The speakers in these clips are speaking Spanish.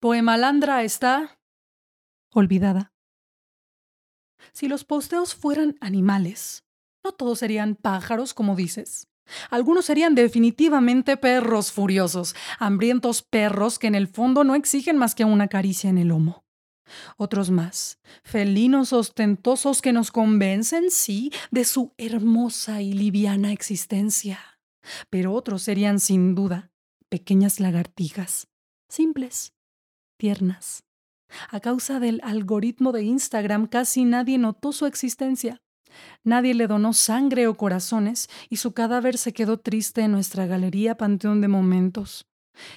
Poemalandra está olvidada. Si los posteos fueran animales, no todos serían pájaros, como dices. Algunos serían definitivamente perros furiosos, hambrientos perros que en el fondo no exigen más que una caricia en el lomo. Otros más, felinos ostentosos que nos convencen, sí, de su hermosa y liviana existencia. Pero otros serían sin duda pequeñas lagartijas, simples, tiernas. A causa del algoritmo de Instagram casi nadie notó su existencia. Nadie le donó sangre o corazones y su cadáver se quedó triste en nuestra galería Panteón de Momentos.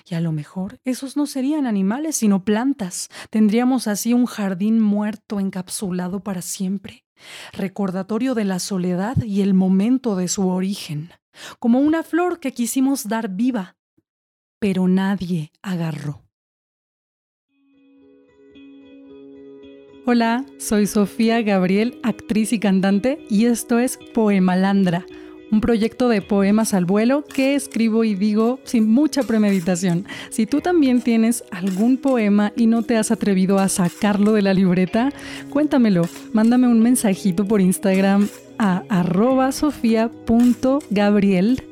Y a lo mejor esos no serían animales, sino plantas. Tendríamos así un jardín muerto encapsulado para siempre, recordatorio de la soledad y el momento de su origen, como una flor que quisimos dar viva, pero nadie agarró. Hola, soy Sofía Gabriel, actriz y cantante, y esto es Poemalandra, un proyecto de poemas al vuelo que escribo y digo sin mucha premeditación. Si tú también tienes algún poema y no te has atrevido a sacarlo de la libreta, cuéntamelo, mándame un mensajito por Instagram a arroba sofía.gabriel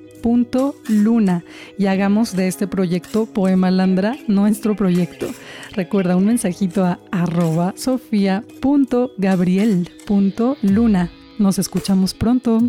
luna y hagamos de este proyecto Poema Landra nuestro proyecto. Recuerda un mensajito a arroba sofía.gabriel.luna. Nos escuchamos pronto.